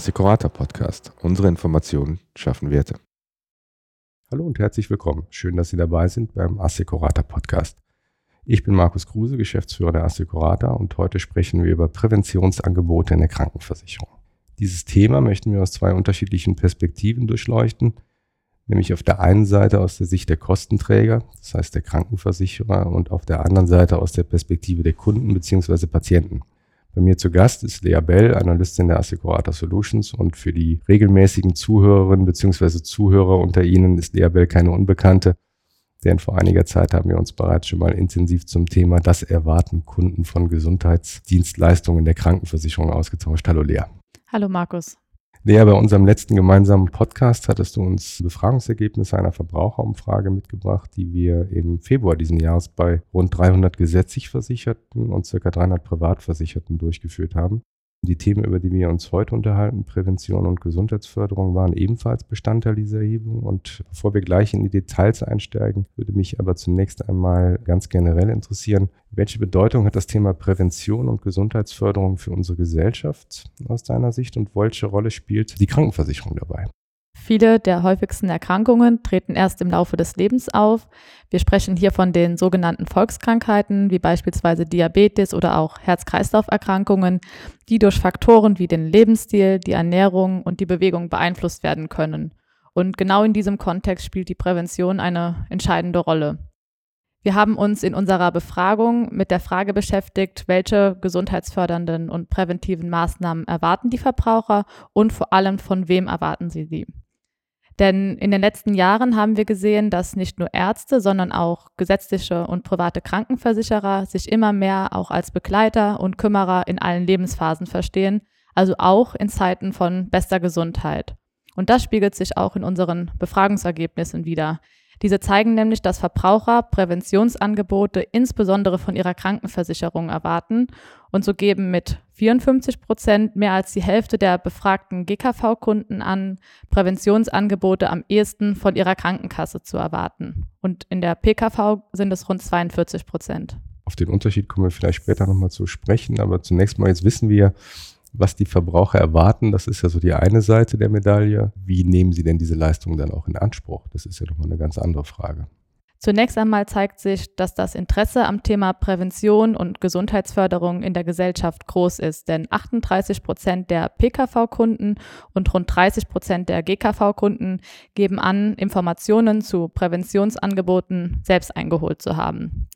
Assecurata Podcast. Unsere Informationen schaffen Werte. Hallo und herzlich willkommen. Schön, dass Sie dabei sind beim Assecurata Podcast. Ich bin Markus Kruse, Geschäftsführer der Assecurata und heute sprechen wir über Präventionsangebote in der Krankenversicherung. Dieses Thema möchten wir aus zwei unterschiedlichen Perspektiven durchleuchten, nämlich auf der einen Seite aus der Sicht der Kostenträger, das heißt der Krankenversicherer, und auf der anderen Seite aus der Perspektive der Kunden bzw. Patienten. Bei mir zu Gast ist Lea Bell, Analystin der Assecurata Solutions und für die regelmäßigen Zuhörerinnen bzw. Zuhörer unter Ihnen ist Lea Bell keine Unbekannte, denn vor einiger Zeit haben wir uns bereits schon mal intensiv zum Thema das Erwarten Kunden von Gesundheitsdienstleistungen der Krankenversicherung ausgetauscht. Hallo Lea. Hallo Markus. Lea, bei unserem letzten gemeinsamen Podcast hattest du uns Befragungsergebnisse einer Verbraucherumfrage mitgebracht, die wir im Februar diesen Jahres bei rund 300 gesetzlich Versicherten und circa 300 Privatversicherten durchgeführt haben. Die Themen, über die wir uns heute unterhalten, Prävention und Gesundheitsförderung, waren ebenfalls Bestandteil dieser Erhebung. Und bevor wir gleich in die Details einsteigen, würde mich aber zunächst einmal ganz generell interessieren, welche Bedeutung hat das Thema Prävention und Gesundheitsförderung für unsere Gesellschaft aus deiner Sicht und welche Rolle spielt die Krankenversicherung dabei? Viele der häufigsten Erkrankungen treten erst im Laufe des Lebens auf. Wir sprechen hier von den sogenannten Volkskrankheiten, wie beispielsweise Diabetes oder auch Herz-Kreislauf-Erkrankungen, die durch Faktoren wie den Lebensstil, die Ernährung und die Bewegung beeinflusst werden können. Und genau in diesem Kontext spielt die Prävention eine entscheidende Rolle. Wir haben uns in unserer Befragung mit der Frage beschäftigt, welche gesundheitsfördernden und präventiven Maßnahmen erwarten die Verbraucher und vor allem von wem erwarten sie sie. Denn in den letzten Jahren haben wir gesehen, dass nicht nur Ärzte, sondern auch gesetzliche und private Krankenversicherer sich immer mehr auch als Begleiter und Kümmerer in allen Lebensphasen verstehen, also auch in Zeiten von bester Gesundheit. Und das spiegelt sich auch in unseren Befragungsergebnissen wieder. Diese zeigen nämlich, dass Verbraucher Präventionsangebote insbesondere von ihrer Krankenversicherung erwarten und so geben mit 54 Prozent mehr als die Hälfte der befragten GKV-Kunden an, Präventionsangebote am ehesten von ihrer Krankenkasse zu erwarten. Und in der PKV sind es rund 42 Prozent. Auf den Unterschied kommen wir vielleicht später nochmal zu sprechen, aber zunächst mal jetzt wissen wir, was die Verbraucher erwarten. Das ist ja so die eine Seite der Medaille. Wie nehmen sie denn diese Leistungen dann auch in Anspruch? Das ist ja nochmal eine ganz andere Frage. Zunächst einmal zeigt sich, dass das Interesse am Thema Prävention und Gesundheitsförderung in der Gesellschaft groß ist, denn 38 Prozent der PKV-Kunden und rund 30 Prozent der GKV-Kunden geben an, Informationen zu Präventionsangeboten selbst eingeholt zu haben.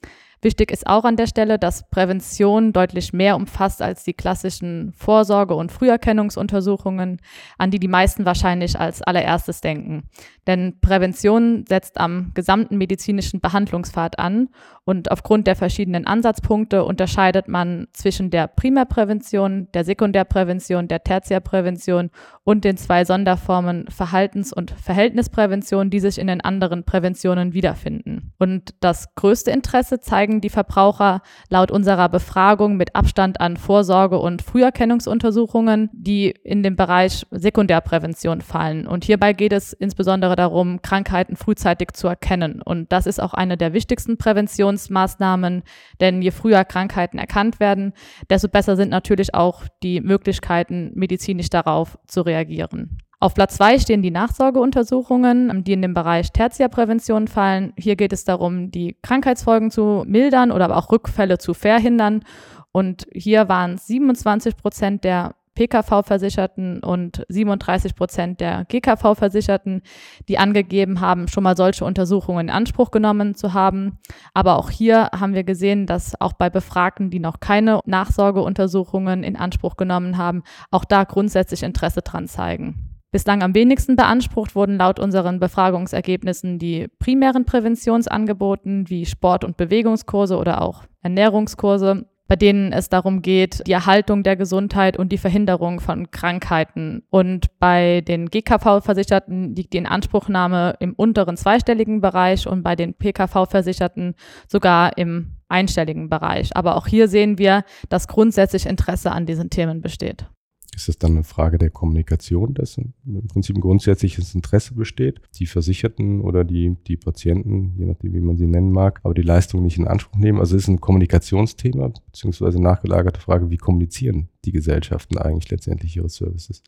Wichtig ist auch an der Stelle, dass Prävention deutlich mehr umfasst als die klassischen Vorsorge- und Früherkennungsuntersuchungen, an die die meisten wahrscheinlich als allererstes denken. Denn Prävention setzt am gesamten medizinischen Behandlungspfad an und aufgrund der verschiedenen Ansatzpunkte unterscheidet man zwischen der Primärprävention, der Sekundärprävention, der Tertiärprävention und den zwei Sonderformen Verhaltens- und Verhältnisprävention, die sich in den anderen Präventionen wiederfinden. Und das größte Interesse zeigen die Verbraucher laut unserer Befragung mit Abstand an Vorsorge- und Früherkennungsuntersuchungen, die in den Bereich Sekundärprävention fallen. Und hierbei geht es insbesondere darum, Krankheiten frühzeitig zu erkennen. Und das ist auch eine der wichtigsten Präventionsmaßnahmen, denn je früher Krankheiten erkannt werden, desto besser sind natürlich auch die Möglichkeiten, medizinisch darauf zu reagieren. Auf Platz zwei stehen die Nachsorgeuntersuchungen, die in den Bereich Tertiärprävention fallen. Hier geht es darum, die Krankheitsfolgen zu mildern oder aber auch Rückfälle zu verhindern. Und hier waren 27 Prozent der PKV-Versicherten und 37 Prozent der GKV-Versicherten, die angegeben haben, schon mal solche Untersuchungen in Anspruch genommen zu haben. Aber auch hier haben wir gesehen, dass auch bei Befragten, die noch keine Nachsorgeuntersuchungen in Anspruch genommen haben, auch da grundsätzlich Interesse dran zeigen. Bislang am wenigsten beansprucht wurden laut unseren Befragungsergebnissen die primären Präventionsangeboten wie Sport- und Bewegungskurse oder auch Ernährungskurse bei denen es darum geht, die Erhaltung der Gesundheit und die Verhinderung von Krankheiten. Und bei den GKV-Versicherten liegt die Inanspruchnahme im unteren zweistelligen Bereich und bei den PKV-Versicherten sogar im einstelligen Bereich. Aber auch hier sehen wir, dass grundsätzlich Interesse an diesen Themen besteht. Ist es dann eine Frage der Kommunikation, dass im Prinzip ein grundsätzliches Interesse besteht, die Versicherten oder die, die Patienten, je nachdem, wie man sie nennen mag, aber die Leistung nicht in Anspruch nehmen? Also ist es ein Kommunikationsthema, beziehungsweise nachgelagerte Frage, wie kommunizieren die Gesellschaften eigentlich letztendlich ihre Services?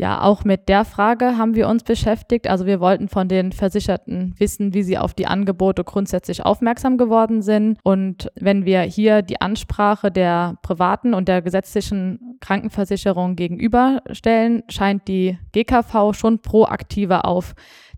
Ja, auch mit der Frage haben wir uns beschäftigt. Also wir wollten von den Versicherten wissen, wie sie auf die Angebote grundsätzlich aufmerksam geworden sind. Und wenn wir hier die Ansprache der privaten und der gesetzlichen Krankenversicherung gegenüberstellen, scheint die GKV schon proaktiver auf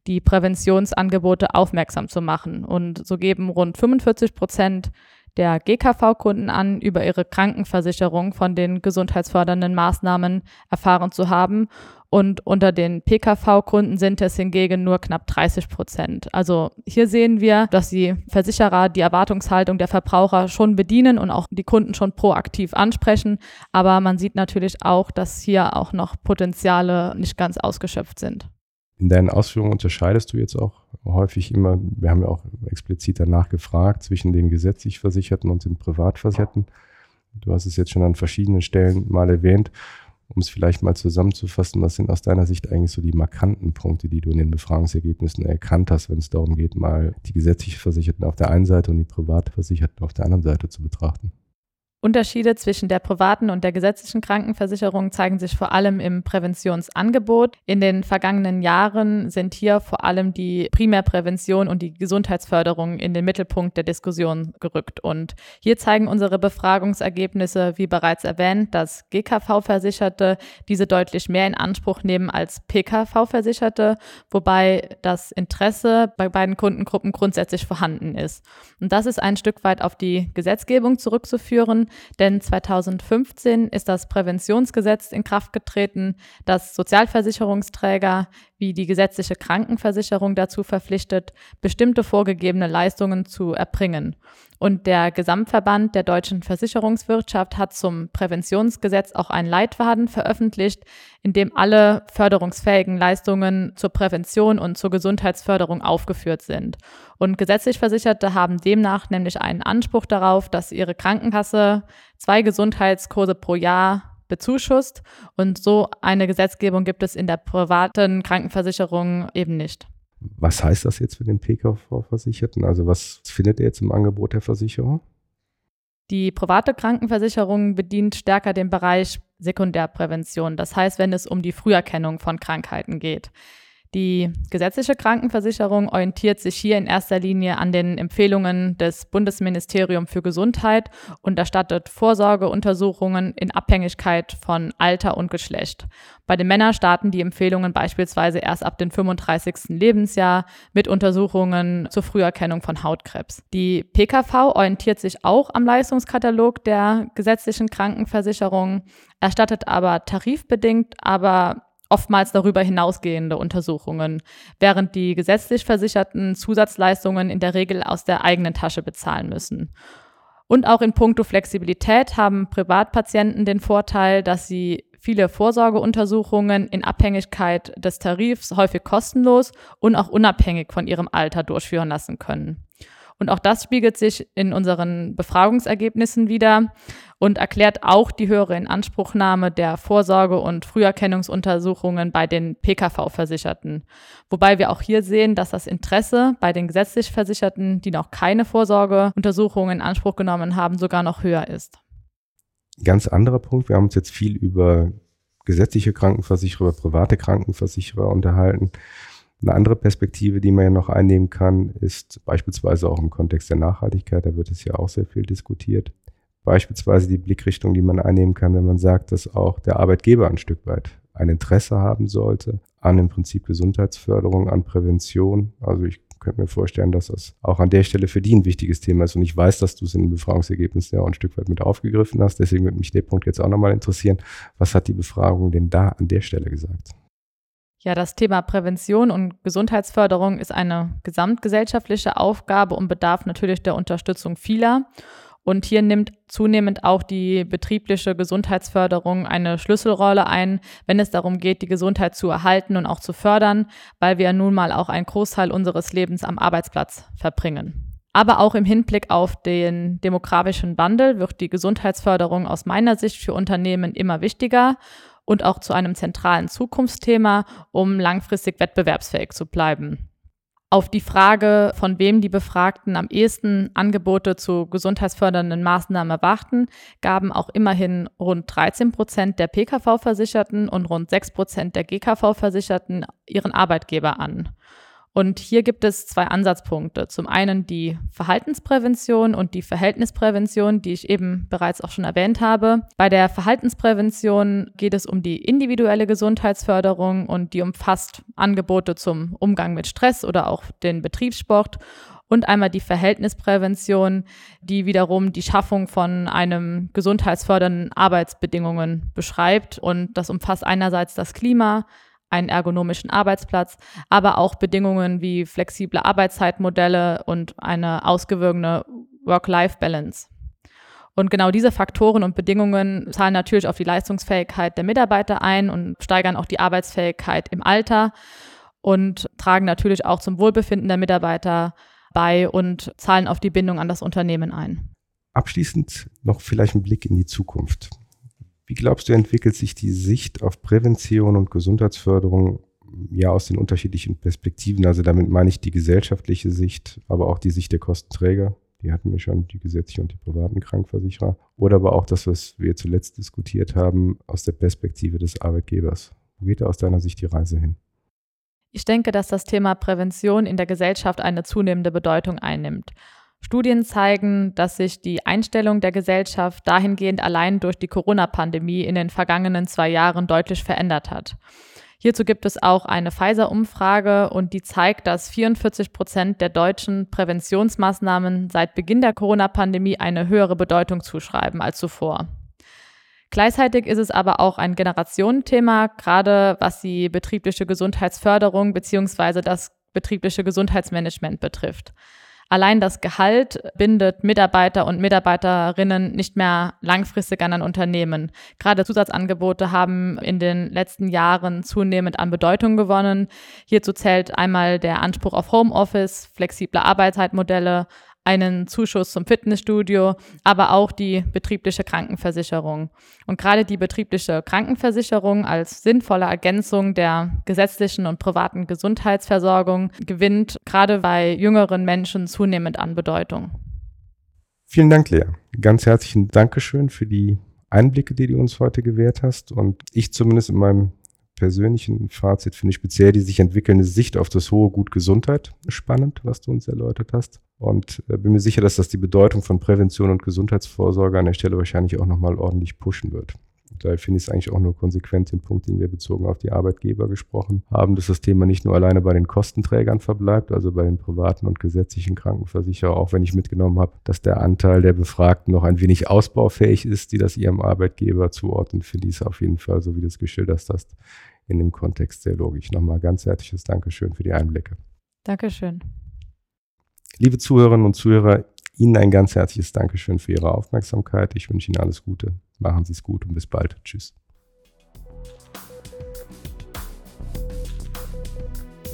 die Präventionsangebote aufmerksam zu machen. Und so geben rund 45 Prozent der GKV-Kunden an, über ihre Krankenversicherung von den gesundheitsfördernden Maßnahmen erfahren zu haben. Und unter den PKV-Kunden sind es hingegen nur knapp 30 Prozent. Also hier sehen wir, dass die Versicherer die Erwartungshaltung der Verbraucher schon bedienen und auch die Kunden schon proaktiv ansprechen. Aber man sieht natürlich auch, dass hier auch noch Potenziale nicht ganz ausgeschöpft sind. In deinen Ausführungen unterscheidest du jetzt auch häufig immer, wir haben ja auch explizit danach gefragt, zwischen den gesetzlich Versicherten und den Privatversicherten. Du hast es jetzt schon an verschiedenen Stellen mal erwähnt. Um es vielleicht mal zusammenzufassen, was sind aus deiner Sicht eigentlich so die markanten Punkte, die du in den Befragungsergebnissen erkannt hast, wenn es darum geht, mal die gesetzlich Versicherten auf der einen Seite und die Privatversicherten auf der anderen Seite zu betrachten? Unterschiede zwischen der privaten und der gesetzlichen Krankenversicherung zeigen sich vor allem im Präventionsangebot. In den vergangenen Jahren sind hier vor allem die Primärprävention und die Gesundheitsförderung in den Mittelpunkt der Diskussion gerückt. Und hier zeigen unsere Befragungsergebnisse, wie bereits erwähnt, dass GKV-Versicherte diese deutlich mehr in Anspruch nehmen als PKV-Versicherte, wobei das Interesse bei beiden Kundengruppen grundsätzlich vorhanden ist. Und das ist ein Stück weit auf die Gesetzgebung zurückzuführen denn 2015 ist das Präventionsgesetz in Kraft getreten, das Sozialversicherungsträger wie die gesetzliche Krankenversicherung dazu verpflichtet, bestimmte vorgegebene Leistungen zu erbringen. Und der Gesamtverband der deutschen Versicherungswirtschaft hat zum Präventionsgesetz auch einen Leitfaden veröffentlicht, in dem alle förderungsfähigen Leistungen zur Prävention und zur Gesundheitsförderung aufgeführt sind. Und gesetzlich Versicherte haben demnach nämlich einen Anspruch darauf, dass ihre Krankenkasse zwei Gesundheitskurse pro Jahr bezuschusst. Und so eine Gesetzgebung gibt es in der privaten Krankenversicherung eben nicht. Was heißt das jetzt für den PKV-Versicherten? Also was findet er jetzt im Angebot der Versicherung? Die private Krankenversicherung bedient stärker den Bereich Sekundärprävention. Das heißt, wenn es um die Früherkennung von Krankheiten geht. Die gesetzliche Krankenversicherung orientiert sich hier in erster Linie an den Empfehlungen des Bundesministeriums für Gesundheit und erstattet Vorsorgeuntersuchungen in Abhängigkeit von Alter und Geschlecht. Bei den Männern starten die Empfehlungen beispielsweise erst ab dem 35. Lebensjahr mit Untersuchungen zur Früherkennung von Hautkrebs. Die PKV orientiert sich auch am Leistungskatalog der gesetzlichen Krankenversicherung, erstattet aber tarifbedingt, aber oftmals darüber hinausgehende Untersuchungen, während die gesetzlich Versicherten Zusatzleistungen in der Regel aus der eigenen Tasche bezahlen müssen. Und auch in puncto Flexibilität haben Privatpatienten den Vorteil, dass sie viele Vorsorgeuntersuchungen in Abhängigkeit des Tarifs häufig kostenlos und auch unabhängig von ihrem Alter durchführen lassen können. Und auch das spiegelt sich in unseren Befragungsergebnissen wieder und erklärt auch die höhere Inanspruchnahme der Vorsorge- und Früherkennungsuntersuchungen bei den PKV-Versicherten. Wobei wir auch hier sehen, dass das Interesse bei den gesetzlich Versicherten, die noch keine Vorsorgeuntersuchungen in Anspruch genommen haben, sogar noch höher ist. Ganz anderer Punkt, wir haben uns jetzt viel über gesetzliche Krankenversicherer, über private Krankenversicherer unterhalten. Eine andere Perspektive, die man ja noch einnehmen kann, ist beispielsweise auch im Kontext der Nachhaltigkeit, da wird es ja auch sehr viel diskutiert. Beispielsweise die Blickrichtung, die man einnehmen kann, wenn man sagt, dass auch der Arbeitgeber ein Stück weit ein Interesse haben sollte an im Prinzip Gesundheitsförderung, an Prävention. Also ich könnte mir vorstellen, dass das auch an der Stelle für die ein wichtiges Thema ist. Und ich weiß, dass du es in den Befragungsergebnissen ja auch ein Stück weit mit aufgegriffen hast. Deswegen würde mich der Punkt jetzt auch nochmal interessieren. Was hat die Befragung denn da an der Stelle gesagt? Ja, das Thema Prävention und Gesundheitsförderung ist eine gesamtgesellschaftliche Aufgabe und bedarf natürlich der Unterstützung vieler. Und hier nimmt zunehmend auch die betriebliche Gesundheitsförderung eine Schlüsselrolle ein, wenn es darum geht, die Gesundheit zu erhalten und auch zu fördern, weil wir nun mal auch einen Großteil unseres Lebens am Arbeitsplatz verbringen. Aber auch im Hinblick auf den demografischen Wandel wird die Gesundheitsförderung aus meiner Sicht für Unternehmen immer wichtiger und auch zu einem zentralen Zukunftsthema, um langfristig wettbewerbsfähig zu bleiben. Auf die Frage, von wem die Befragten am ehesten Angebote zu gesundheitsfördernden Maßnahmen erwarten, gaben auch immerhin rund 13 Prozent der Pkv-Versicherten und rund 6 Prozent der GKV-Versicherten ihren Arbeitgeber an. Und hier gibt es zwei Ansatzpunkte. Zum einen die Verhaltensprävention und die Verhältnisprävention, die ich eben bereits auch schon erwähnt habe. Bei der Verhaltensprävention geht es um die individuelle Gesundheitsförderung und die umfasst Angebote zum Umgang mit Stress oder auch den Betriebssport und einmal die Verhältnisprävention, die wiederum die Schaffung von einem gesundheitsfördernden Arbeitsbedingungen beschreibt. Und das umfasst einerseits das Klima, einen ergonomischen Arbeitsplatz, aber auch Bedingungen wie flexible Arbeitszeitmodelle und eine ausgewogene Work-Life-Balance. Und genau diese Faktoren und Bedingungen zahlen natürlich auf die Leistungsfähigkeit der Mitarbeiter ein und steigern auch die Arbeitsfähigkeit im Alter und tragen natürlich auch zum Wohlbefinden der Mitarbeiter bei und zahlen auf die Bindung an das Unternehmen ein. Abschließend noch vielleicht ein Blick in die Zukunft. Wie glaubst du, entwickelt sich die Sicht auf Prävention und Gesundheitsförderung ja aus den unterschiedlichen Perspektiven? Also damit meine ich die gesellschaftliche Sicht, aber auch die Sicht der Kostenträger. Die hatten wir schon, die gesetzlichen und die privaten Krankenversicherer. Oder aber auch das, was wir zuletzt diskutiert haben, aus der Perspektive des Arbeitgebers. Wo geht da aus deiner Sicht die Reise hin? Ich denke, dass das Thema Prävention in der Gesellschaft eine zunehmende Bedeutung einnimmt. Studien zeigen, dass sich die Einstellung der Gesellschaft dahingehend allein durch die Corona-Pandemie in den vergangenen zwei Jahren deutlich verändert hat. Hierzu gibt es auch eine Pfizer-Umfrage und die zeigt, dass 44 Prozent der deutschen Präventionsmaßnahmen seit Beginn der Corona-Pandemie eine höhere Bedeutung zuschreiben als zuvor. Gleichzeitig ist es aber auch ein Generationenthema, gerade was die betriebliche Gesundheitsförderung beziehungsweise das betriebliche Gesundheitsmanagement betrifft. Allein das Gehalt bindet Mitarbeiter und Mitarbeiterinnen nicht mehr langfristig an ein Unternehmen. Gerade Zusatzangebote haben in den letzten Jahren zunehmend an Bedeutung gewonnen. Hierzu zählt einmal der Anspruch auf Homeoffice, flexible Arbeitszeitmodelle, einen Zuschuss zum Fitnessstudio, aber auch die betriebliche Krankenversicherung. Und gerade die betriebliche Krankenversicherung als sinnvolle Ergänzung der gesetzlichen und privaten Gesundheitsversorgung gewinnt gerade bei jüngeren Menschen zunehmend an Bedeutung. Vielen Dank, Lea. Ganz herzlichen Dankeschön für die Einblicke, die du uns heute gewährt hast. Und ich zumindest in meinem persönlichen Fazit finde ich speziell die sich entwickelnde Sicht auf das hohe Gut Gesundheit spannend, was du uns erläutert hast. Und äh, bin mir sicher, dass das die Bedeutung von Prävention und Gesundheitsvorsorge an der Stelle wahrscheinlich auch nochmal ordentlich pushen wird. Daher finde ich es eigentlich auch nur konsequent den Punkt, den wir bezogen auf die Arbeitgeber gesprochen haben, dass das Thema nicht nur alleine bei den Kostenträgern verbleibt, also bei den privaten und gesetzlichen Krankenversicherern, auch wenn ich mitgenommen habe, dass der Anteil der Befragten noch ein wenig ausbaufähig ist, die das ihrem Arbeitgeber zuordnen, finde ich es auf jeden Fall, so wie du es geschildert hast, in dem Kontext sehr logisch. Nochmal ganz herzliches Dankeschön für die Einblicke. Dankeschön. Liebe Zuhörerinnen und Zuhörer, Ihnen ein ganz herzliches Dankeschön für Ihre Aufmerksamkeit. Ich wünsche Ihnen alles Gute. Machen Sie es gut und bis bald. Tschüss.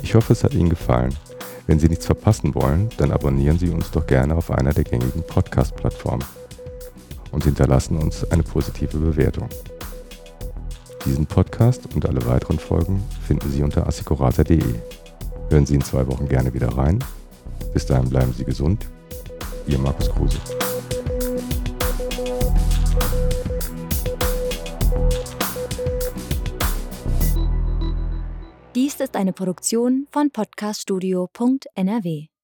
Ich hoffe, es hat Ihnen gefallen. Wenn Sie nichts verpassen wollen, dann abonnieren Sie uns doch gerne auf einer der gängigen Podcast-Plattformen und hinterlassen uns eine positive Bewertung. Diesen Podcast und alle weiteren Folgen finden Sie unter assicurata.de. Hören Sie in zwei Wochen gerne wieder rein. Bis dahin bleiben Sie gesund. Ihr Markus Kruse. Dies ist eine Produktion von podcaststudio.nrw.